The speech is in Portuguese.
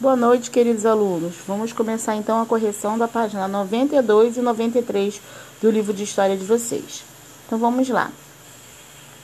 Boa noite, queridos alunos. Vamos começar então a correção da página 92 e 93 do livro de história de vocês. Então vamos lá.